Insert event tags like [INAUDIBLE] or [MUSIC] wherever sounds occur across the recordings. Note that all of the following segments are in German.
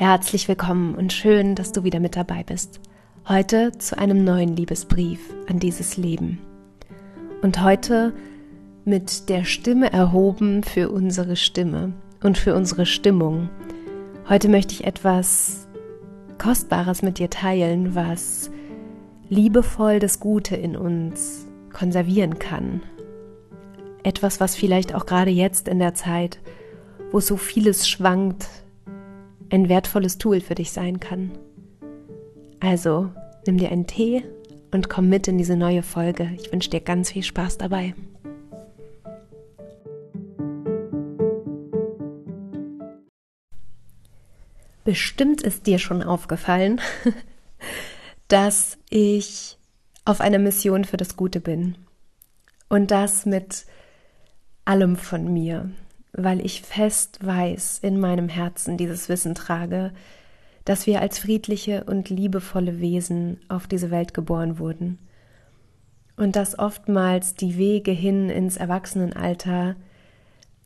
Herzlich willkommen und schön, dass du wieder mit dabei bist. Heute zu einem neuen Liebesbrief an dieses Leben. Und heute mit der Stimme erhoben für unsere Stimme und für unsere Stimmung. Heute möchte ich etwas Kostbares mit dir teilen, was liebevoll das Gute in uns konservieren kann. Etwas, was vielleicht auch gerade jetzt in der Zeit, wo so vieles schwankt, ein wertvolles Tool für dich sein kann. Also, nimm dir einen Tee und komm mit in diese neue Folge. Ich wünsche dir ganz viel Spaß dabei. Bestimmt ist dir schon aufgefallen, [LAUGHS] dass ich auf einer Mission für das Gute bin. Und das mit allem von mir weil ich fest weiß in meinem Herzen dieses Wissen trage, dass wir als friedliche und liebevolle Wesen auf diese Welt geboren wurden. Und dass oftmals die Wege hin ins Erwachsenenalter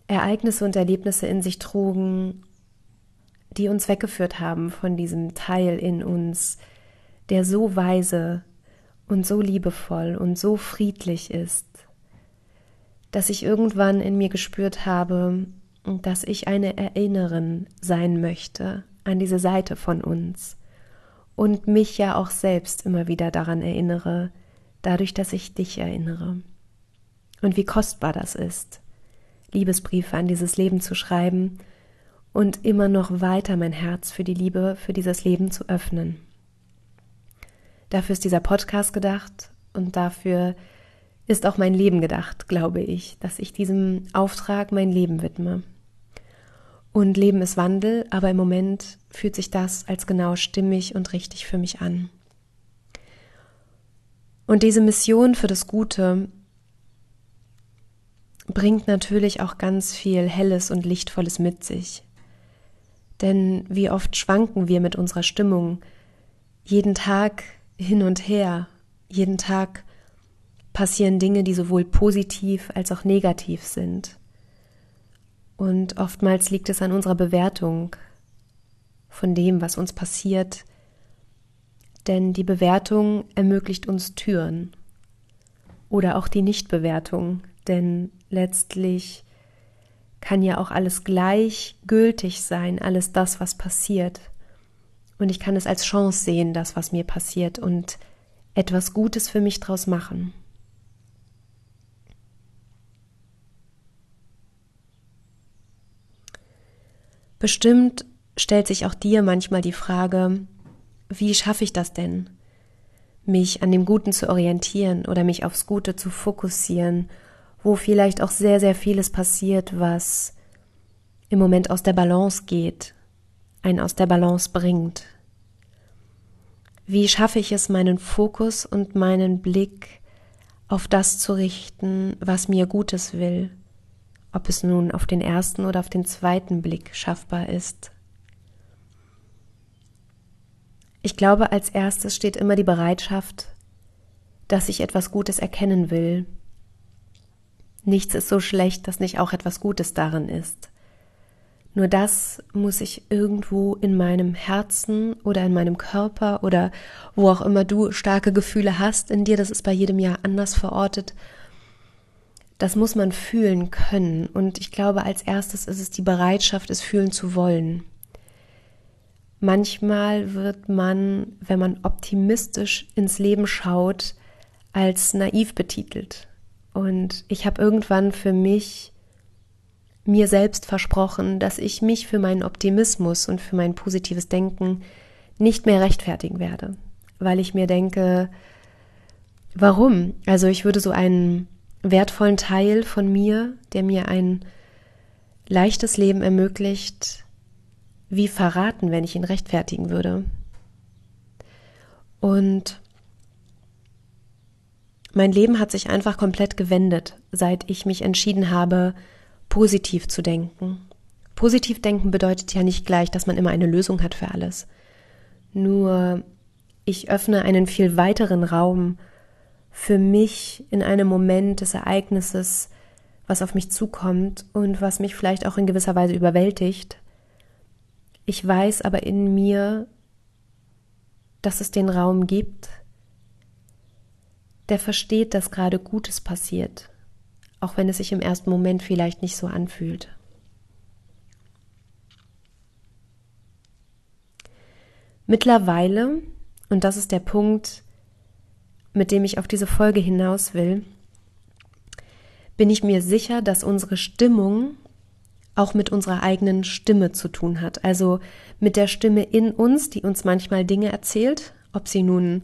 Ereignisse und Erlebnisse in sich trugen, die uns weggeführt haben von diesem Teil in uns, der so weise und so liebevoll und so friedlich ist dass ich irgendwann in mir gespürt habe, dass ich eine Erinnerin sein möchte an diese Seite von uns und mich ja auch selbst immer wieder daran erinnere, dadurch, dass ich dich erinnere. Und wie kostbar das ist, Liebesbriefe an dieses Leben zu schreiben und immer noch weiter mein Herz für die Liebe, für dieses Leben zu öffnen. Dafür ist dieser Podcast gedacht und dafür ist auch mein Leben gedacht, glaube ich, dass ich diesem Auftrag mein Leben widme. Und Leben ist Wandel, aber im Moment fühlt sich das als genau stimmig und richtig für mich an. Und diese Mission für das Gute bringt natürlich auch ganz viel Helles und Lichtvolles mit sich. Denn wie oft schwanken wir mit unserer Stimmung jeden Tag hin und her, jeden Tag passieren Dinge, die sowohl positiv als auch negativ sind. Und oftmals liegt es an unserer Bewertung von dem, was uns passiert, denn die Bewertung ermöglicht uns Türen oder auch die Nichtbewertung, denn letztlich kann ja auch alles gleichgültig sein, alles das, was passiert. Und ich kann es als Chance sehen, das, was mir passiert, und etwas Gutes für mich draus machen. Bestimmt stellt sich auch dir manchmal die Frage, wie schaffe ich das denn? Mich an dem Guten zu orientieren oder mich aufs Gute zu fokussieren, wo vielleicht auch sehr, sehr vieles passiert, was im Moment aus der Balance geht, einen aus der Balance bringt. Wie schaffe ich es, meinen Fokus und meinen Blick auf das zu richten, was mir Gutes will? Ob es nun auf den ersten oder auf den zweiten Blick schaffbar ist. Ich glaube, als erstes steht immer die Bereitschaft, dass ich etwas Gutes erkennen will. Nichts ist so schlecht, dass nicht auch etwas Gutes darin ist. Nur das muss ich irgendwo in meinem Herzen oder in meinem Körper oder wo auch immer du starke Gefühle hast in dir, das ist bei jedem Jahr anders verortet, das muss man fühlen können. Und ich glaube, als erstes ist es die Bereitschaft, es fühlen zu wollen. Manchmal wird man, wenn man optimistisch ins Leben schaut, als naiv betitelt. Und ich habe irgendwann für mich mir selbst versprochen, dass ich mich für meinen Optimismus und für mein positives Denken nicht mehr rechtfertigen werde, weil ich mir denke, warum? Also ich würde so einen wertvollen Teil von mir, der mir ein leichtes Leben ermöglicht, wie verraten, wenn ich ihn rechtfertigen würde. Und mein Leben hat sich einfach komplett gewendet, seit ich mich entschieden habe, positiv zu denken. Positiv denken bedeutet ja nicht gleich, dass man immer eine Lösung hat für alles. Nur ich öffne einen viel weiteren Raum für mich in einem Moment des Ereignisses, was auf mich zukommt und was mich vielleicht auch in gewisser Weise überwältigt, Ich weiß aber in mir, dass es den Raum gibt, der versteht, dass gerade Gutes passiert, auch wenn es sich im ersten Moment vielleicht nicht so anfühlt. Mittlerweile, und das ist der Punkt, mit dem ich auf diese Folge hinaus will, bin ich mir sicher, dass unsere Stimmung auch mit unserer eigenen Stimme zu tun hat. Also mit der Stimme in uns, die uns manchmal Dinge erzählt, ob sie nun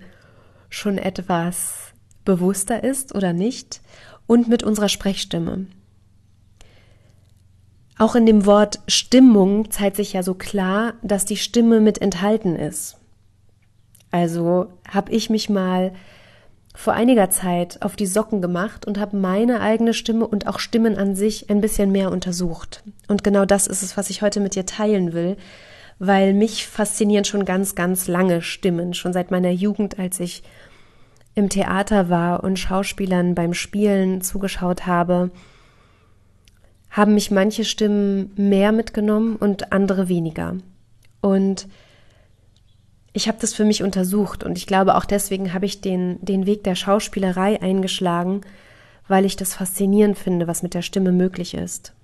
schon etwas bewusster ist oder nicht, und mit unserer Sprechstimme. Auch in dem Wort Stimmung zeigt sich ja so klar, dass die Stimme mit enthalten ist. Also habe ich mich mal vor einiger Zeit auf die Socken gemacht und habe meine eigene Stimme und auch Stimmen an sich ein bisschen mehr untersucht. Und genau das ist es, was ich heute mit dir teilen will, weil mich faszinieren schon ganz, ganz lange Stimmen, schon seit meiner Jugend, als ich im Theater war und Schauspielern beim Spielen zugeschaut habe, haben mich manche Stimmen mehr mitgenommen und andere weniger. Und ich habe das für mich untersucht und ich glaube auch deswegen habe ich den, den Weg der Schauspielerei eingeschlagen, weil ich das faszinierend finde, was mit der Stimme möglich ist.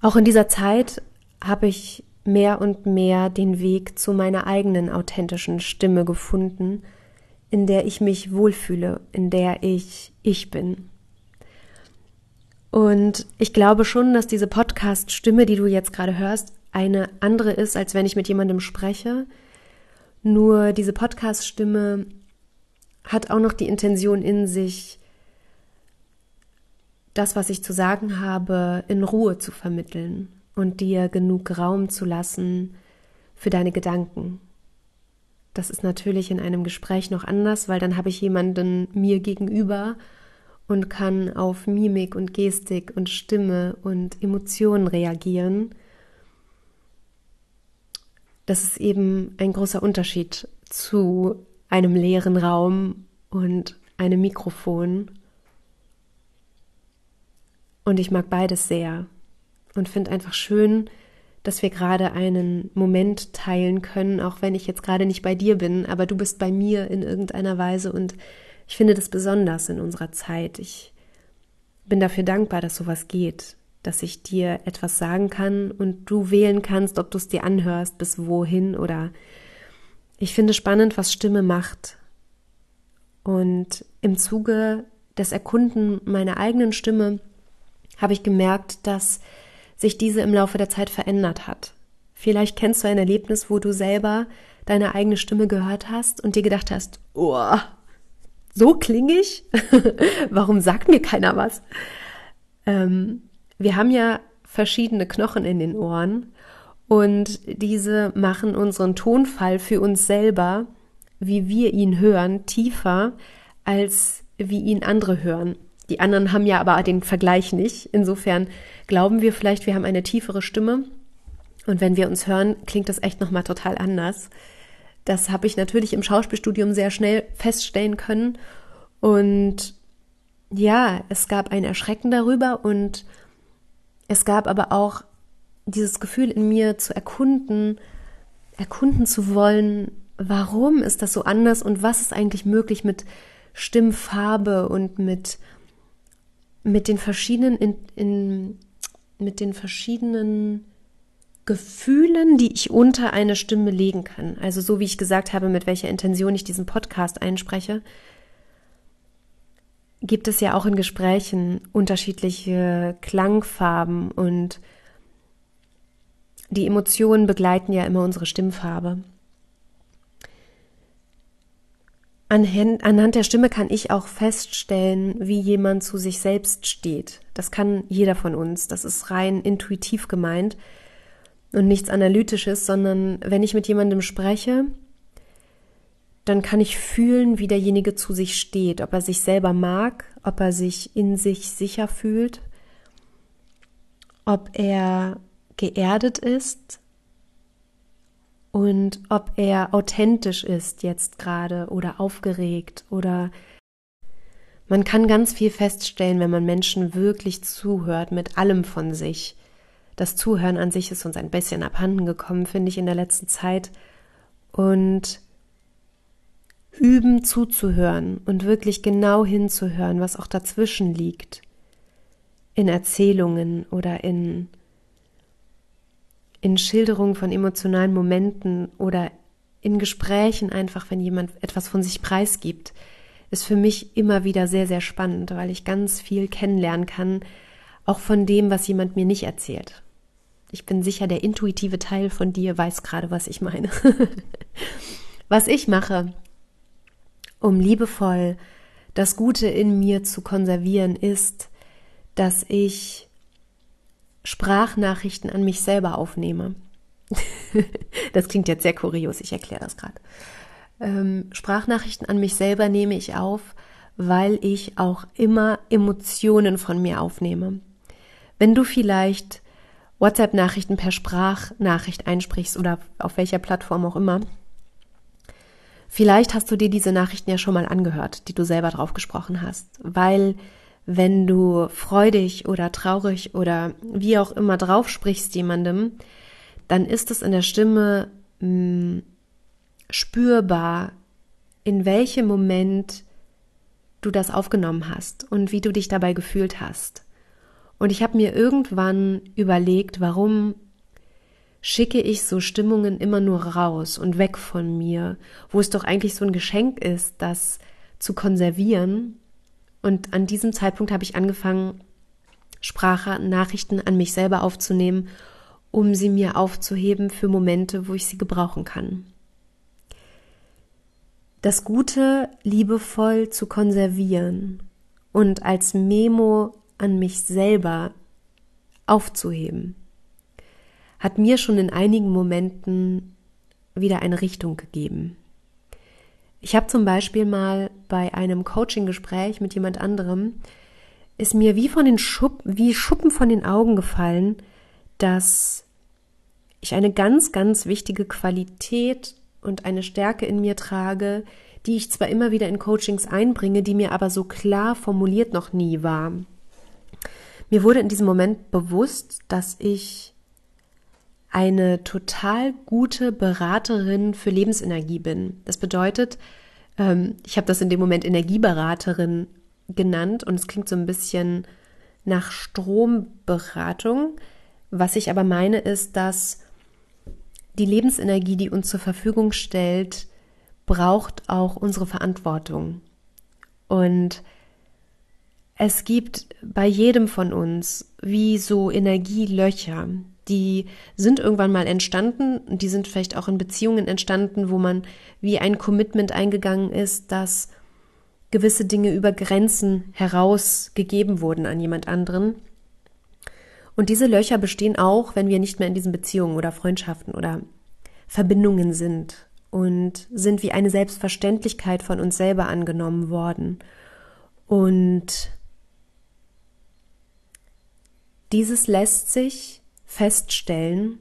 Auch in dieser Zeit habe ich mehr und mehr den Weg zu meiner eigenen authentischen Stimme gefunden, in der ich mich wohlfühle, in der ich ich bin. Und ich glaube schon, dass diese Podcast-Stimme, die du jetzt gerade hörst, eine andere ist, als wenn ich mit jemandem spreche. Nur diese Podcast-Stimme hat auch noch die Intention in sich, das, was ich zu sagen habe, in Ruhe zu vermitteln und dir genug Raum zu lassen für deine Gedanken. Das ist natürlich in einem Gespräch noch anders, weil dann habe ich jemanden mir gegenüber und kann auf Mimik und Gestik und Stimme und Emotionen reagieren das ist eben ein großer Unterschied zu einem leeren Raum und einem Mikrofon. Und ich mag beides sehr und finde einfach schön, dass wir gerade einen Moment teilen können, auch wenn ich jetzt gerade nicht bei dir bin, aber du bist bei mir in irgendeiner Weise und ich finde das besonders in unserer Zeit. Ich bin dafür dankbar, dass sowas geht dass ich dir etwas sagen kann und du wählen kannst, ob du es dir anhörst, bis wohin oder ich finde spannend, was Stimme macht. Und im Zuge des Erkunden meiner eigenen Stimme habe ich gemerkt, dass sich diese im Laufe der Zeit verändert hat. Vielleicht kennst du ein Erlebnis, wo du selber deine eigene Stimme gehört hast und dir gedacht hast, oh, so klinge ich? [LAUGHS] Warum sagt mir keiner was? Ähm, wir haben ja verschiedene Knochen in den Ohren und diese machen unseren Tonfall für uns selber, wie wir ihn hören, tiefer, als wie ihn andere hören. Die anderen haben ja aber den Vergleich nicht. Insofern glauben wir vielleicht, wir haben eine tiefere Stimme. Und wenn wir uns hören, klingt das echt nochmal total anders. Das habe ich natürlich im Schauspielstudium sehr schnell feststellen können. Und ja, es gab ein Erschrecken darüber und es gab aber auch dieses Gefühl in mir zu erkunden, erkunden zu wollen, warum ist das so anders und was ist eigentlich möglich mit Stimmfarbe und mit, mit den verschiedenen, in, in, mit den verschiedenen Gefühlen, die ich unter eine Stimme legen kann. Also so wie ich gesagt habe, mit welcher Intention ich diesen Podcast einspreche, gibt es ja auch in Gesprächen unterschiedliche Klangfarben und die Emotionen begleiten ja immer unsere Stimmfarbe. Anhand der Stimme kann ich auch feststellen, wie jemand zu sich selbst steht. Das kann jeder von uns. Das ist rein intuitiv gemeint und nichts Analytisches, sondern wenn ich mit jemandem spreche, dann kann ich fühlen, wie derjenige zu sich steht, ob er sich selber mag, ob er sich in sich sicher fühlt, ob er geerdet ist und ob er authentisch ist jetzt gerade oder aufgeregt oder man kann ganz viel feststellen, wenn man Menschen wirklich zuhört mit allem von sich, Das Zuhören an sich ist uns ein bisschen abhanden gekommen, finde ich, in der letzten Zeit. Und üben zuzuhören und wirklich genau hinzuhören, was auch dazwischen liegt. In Erzählungen oder in, in Schilderungen von emotionalen Momenten oder in Gesprächen einfach, wenn jemand etwas von sich preisgibt, ist für mich immer wieder sehr, sehr spannend, weil ich ganz viel kennenlernen kann, auch von dem, was jemand mir nicht erzählt. Ich bin sicher, der intuitive Teil von dir weiß gerade, was ich meine. [LAUGHS] was ich mache, um liebevoll das Gute in mir zu konservieren, ist, dass ich Sprachnachrichten an mich selber aufnehme. [LAUGHS] das klingt jetzt sehr kurios, ich erkläre das gerade. Ähm, Sprachnachrichten an mich selber nehme ich auf, weil ich auch immer Emotionen von mir aufnehme. Wenn du vielleicht WhatsApp-Nachrichten per Sprachnachricht einsprichst oder auf welcher Plattform auch immer, vielleicht hast du dir diese Nachrichten ja schon mal angehört, die du selber drauf gesprochen hast, weil wenn du freudig oder traurig oder wie auch immer drauf sprichst jemandem, dann ist es in der Stimme mh, hm, spürbar, in welchem Moment du das aufgenommen hast und wie du dich dabei gefühlt hast. Und ich habe mir irgendwann überlegt, warum schicke ich so Stimmungen immer nur raus und weg von mir, wo es doch eigentlich so ein Geschenk ist, das zu konservieren. Und an diesem Zeitpunkt habe ich angefangen, Sprachnachrichten an mich selber aufzunehmen, um sie mir aufzuheben für Momente, wo ich sie gebrauchen kann. Das Gute liebevoll zu konservieren und als Memo an mich selber aufzuheben, hat mir schon in einigen Momenten wieder eine Richtung gegeben. Ich habe zum Beispiel mal bei einem Coaching-Gespräch mit jemand anderem, ist mir wie von den Schupp, wie Schuppen von den Augen gefallen, dass ich eine ganz, ganz wichtige Qualität und eine Stärke in mir trage, die ich zwar immer wieder in Coachings einbringe, die mir aber so klar formuliert noch nie war. Mir wurde in diesem Moment bewusst, dass ich eine total gute Beraterin für Lebensenergie bin. Das bedeutet, ähm, ich habe das in dem Moment Energieberaterin genannt und es klingt so ein bisschen nach Stromberatung. Was ich aber meine, ist, dass die Lebensenergie, die uns zur Verfügung stellt, braucht auch unsere Verantwortung. Und es gibt bei jedem von uns wie so Energielöcher, die sind irgendwann mal entstanden, die sind vielleicht auch in Beziehungen entstanden, wo man wie ein Commitment eingegangen ist, dass gewisse Dinge über Grenzen herausgegeben wurden an jemand anderen. Und diese Löcher bestehen auch, wenn wir nicht mehr in diesen Beziehungen oder Freundschaften oder Verbindungen sind und sind wie eine Selbstverständlichkeit von uns selber angenommen worden. Und dieses lässt sich feststellen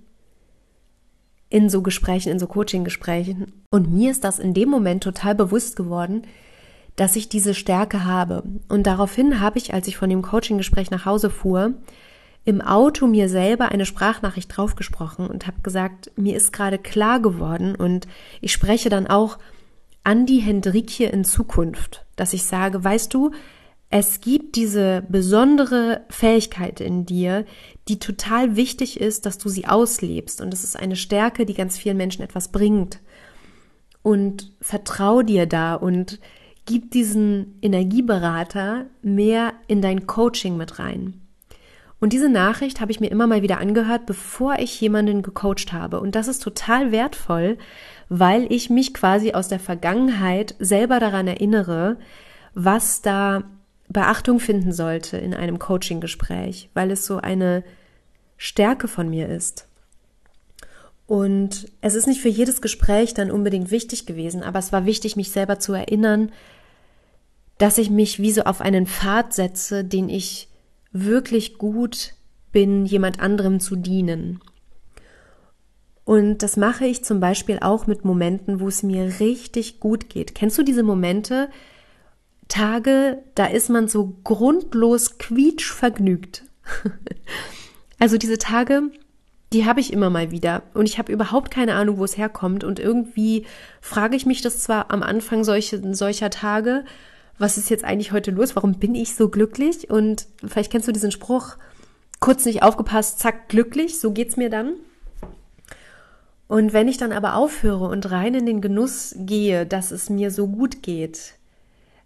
in so Gesprächen, in so Coaching-Gesprächen. Und mir ist das in dem Moment total bewusst geworden, dass ich diese Stärke habe. Und daraufhin habe ich, als ich von dem Coaching-Gespräch nach Hause fuhr, im Auto mir selber eine Sprachnachricht draufgesprochen und habe gesagt, mir ist gerade klar geworden und ich spreche dann auch an die Hendrikje in Zukunft, dass ich sage, weißt du, es gibt diese besondere Fähigkeit in dir, die total wichtig ist, dass du sie auslebst. Und es ist eine Stärke, die ganz vielen Menschen etwas bringt. Und vertrau dir da und gib diesen Energieberater mehr in dein Coaching mit rein. Und diese Nachricht habe ich mir immer mal wieder angehört, bevor ich jemanden gecoacht habe. Und das ist total wertvoll, weil ich mich quasi aus der Vergangenheit selber daran erinnere, was da Beachtung finden sollte in einem Coaching-Gespräch, weil es so eine Stärke von mir ist. Und es ist nicht für jedes Gespräch dann unbedingt wichtig gewesen, aber es war wichtig, mich selber zu erinnern, dass ich mich wie so auf einen Pfad setze, den ich wirklich gut bin, jemand anderem zu dienen. Und das mache ich zum Beispiel auch mit Momenten, wo es mir richtig gut geht. Kennst du diese Momente, Tage, da ist man so grundlos quietschvergnügt. [LAUGHS] Also diese Tage, die habe ich immer mal wieder und ich habe überhaupt keine Ahnung, wo es herkommt und irgendwie frage ich mich das zwar am Anfang solche, solcher Tage, was ist jetzt eigentlich heute los? Warum bin ich so glücklich? Und vielleicht kennst du diesen Spruch, kurz nicht aufgepasst, zack, glücklich, so geht's mir dann. Und wenn ich dann aber aufhöre und rein in den Genuss gehe, dass es mir so gut geht,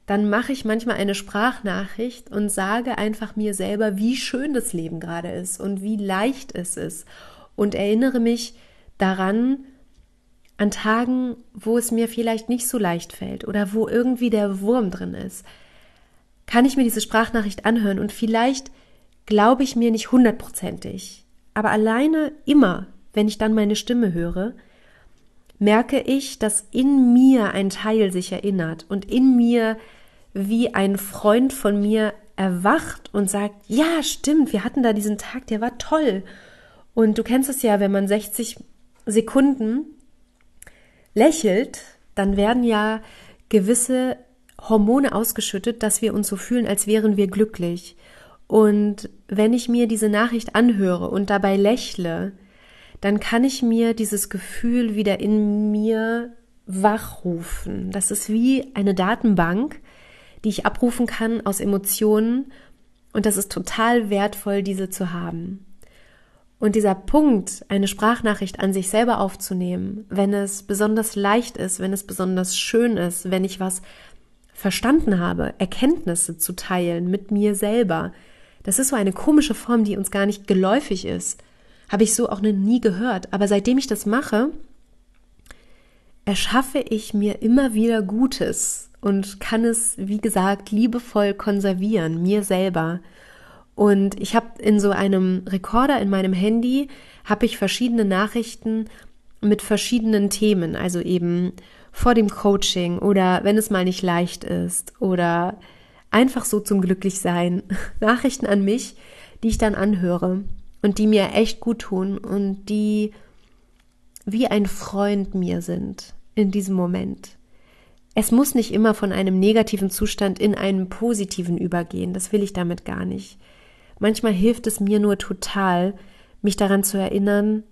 dann mache ich manchmal eine Sprachnachricht und sage einfach mir selber, wie schön das Leben gerade ist und wie leicht es ist. Und erinnere mich daran, an Tagen, wo es mir vielleicht nicht so leicht fällt oder wo irgendwie der Wurm drin ist, kann ich mir diese Sprachnachricht anhören? Und vielleicht glaube ich mir nicht hundertprozentig, aber alleine immer, wenn ich dann meine Stimme höre, merke ich, dass in mir ein Teil sich erinnert und in mir wie ein Freund von mir erwacht und sagt, ja, stimmt, wir hatten da diesen Tag, der war toll. Und du kennst es ja, wenn man 60 Sekunden lächelt, dann werden ja gewisse Hormone ausgeschüttet, dass wir uns so fühlen, als wären wir glücklich. Und wenn ich mir diese Nachricht anhöre und dabei lächle, dann kann ich mir dieses Gefühl wieder in mir wachrufen. Das ist wie eine Datenbank, die ich abrufen kann aus Emotionen und das ist total wertvoll, diese zu haben. Und dieser Punkt, eine Sprachnachricht an sich selber aufzunehmen, wenn es besonders leicht ist, wenn es besonders schön ist, wenn ich was verstanden habe, Erkenntnisse zu teilen mit mir selber, das ist so eine komische Form, die uns gar nicht geläufig ist. Habe ich so auch noch nie gehört. Aber seitdem ich das mache, erschaffe ich mir immer wieder Gutes und kann es, wie gesagt, liebevoll konservieren, mir selber. Und ich habe in so einem Rekorder in meinem Handy habe ich verschiedene Nachrichten mit verschiedenen Themen, also eben vor dem Coaching oder wenn es mal nicht leicht ist oder einfach so zum Glücklichsein. [LAUGHS] Nachrichten an mich, die ich dann anhöre und die mir echt gut tun und die wie ein Freund mir sind in diesem Moment. Es muss nicht immer von einem negativen Zustand in einen positiven übergehen, das will ich damit gar nicht. Manchmal hilft es mir nur total, mich daran zu erinnern,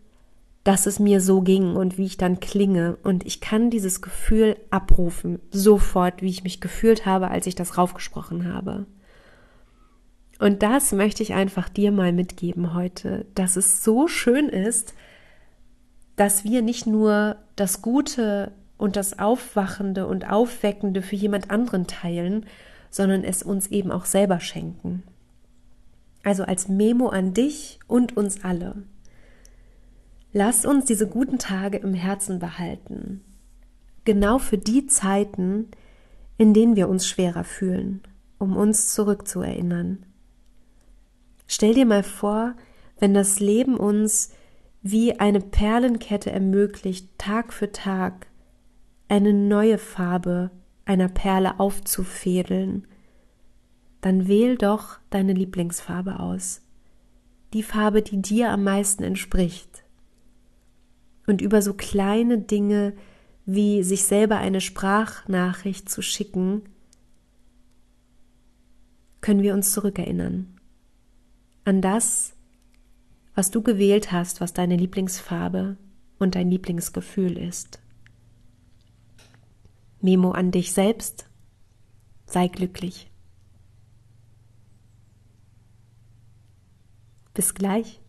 dass es mir so ging und wie ich dann klinge. Und ich kann dieses Gefühl abrufen, sofort, wie ich mich gefühlt habe, als ich das raufgesprochen habe. Und das möchte ich einfach dir mal mitgeben heute, dass es so schön ist, dass wir nicht nur das Gute und das Aufwachende und Aufweckende für jemand anderen teilen, sondern es uns eben auch selber schenken. Also als Memo an dich und uns alle. Lass uns diese guten Tage im Herzen behalten. Genau für die Zeiten, in denen wir uns schwerer fühlen, um uns zurückzuerinnern. Stell dir mal vor, wenn das Leben uns wie eine Perlenkette ermöglicht, Tag für Tag eine neue Farbe einer Perle aufzufädeln dann wähl doch deine Lieblingsfarbe aus. Die Farbe, die dir am meisten entspricht. Und über so kleine Dinge wie sich selber eine Sprachnachricht zu schicken, können wir uns zurückerinnern. An das, was du gewählt hast, was deine Lieblingsfarbe und dein Lieblingsgefühl ist. Memo an dich selbst. Sei glücklich. Bis gleich.